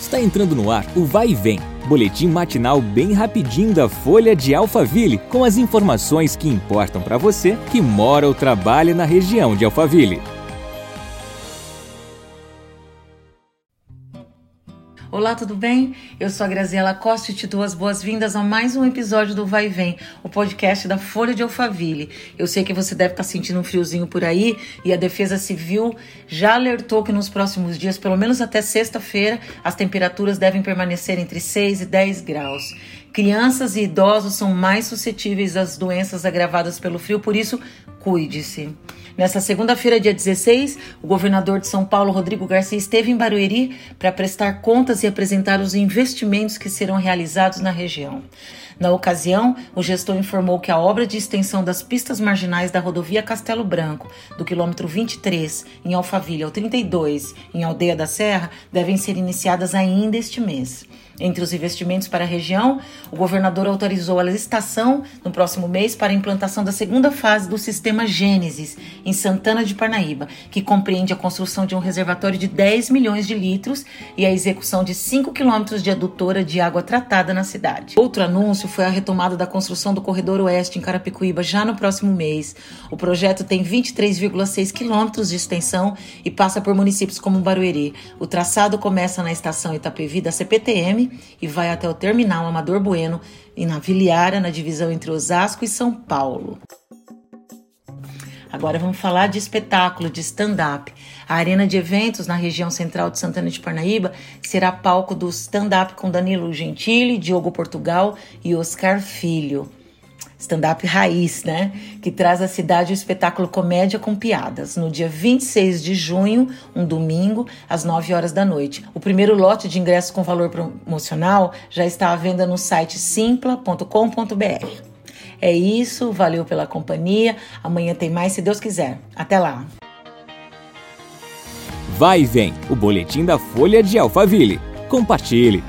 Está entrando no ar o Vai e Vem, boletim matinal bem rapidinho da Folha de Alphaville, com as informações que importam para você que mora ou trabalha na região de Alphaville. Olá, tudo bem? Eu sou a Graziela Costa e te dou as boas-vindas a mais um episódio do Vai Vem, o podcast da Folha de Alphaville. Eu sei que você deve estar sentindo um friozinho por aí e a Defesa Civil já alertou que nos próximos dias, pelo menos até sexta-feira, as temperaturas devem permanecer entre 6 e 10 graus. Crianças e idosos são mais suscetíveis às doenças agravadas pelo frio, por isso, cuide-se. Nessa segunda-feira, dia 16, o governador de São Paulo, Rodrigo Garcia, esteve em Barueri para prestar contas e apresentar os investimentos que serão realizados na região. Na ocasião, o gestor informou que a obra de extensão das pistas marginais da rodovia Castelo Branco, do quilômetro 23 em Alphaville ao 32 em Aldeia da Serra, devem ser iniciadas ainda este mês. Entre os investimentos para a região, o governador autorizou a licitação no próximo mês para a implantação da segunda fase do sistema Gênesis, em Santana de Parnaíba, que compreende a construção de um reservatório de 10 milhões de litros e a execução de 5 quilômetros de adutora de água tratada na cidade. Outro anúncio foi a retomada da construção do Corredor Oeste em Carapicuíba já no próximo mês. O projeto tem 23,6 quilômetros de extensão e passa por municípios como Barueri. O traçado começa na estação Itapevi da CPTM e vai até o terminal Amador Bueno e na Viliara, na divisão entre Osasco e São Paulo. Agora vamos falar de espetáculo, de stand-up. A arena de eventos na região central de Santana de Parnaíba será palco do stand-up com Danilo Gentili, Diogo Portugal e Oscar Filho stand-up raiz, né? Que traz à cidade o espetáculo Comédia com Piadas, no dia 26 de junho, um domingo, às 9 horas da noite. O primeiro lote de ingressos com valor promocional já está à venda no site simpla.com.br. É isso, valeu pela companhia. Amanhã tem mais, se Deus quiser. Até lá. Vai e vem, o boletim da Folha de Alphaville. Compartilhe.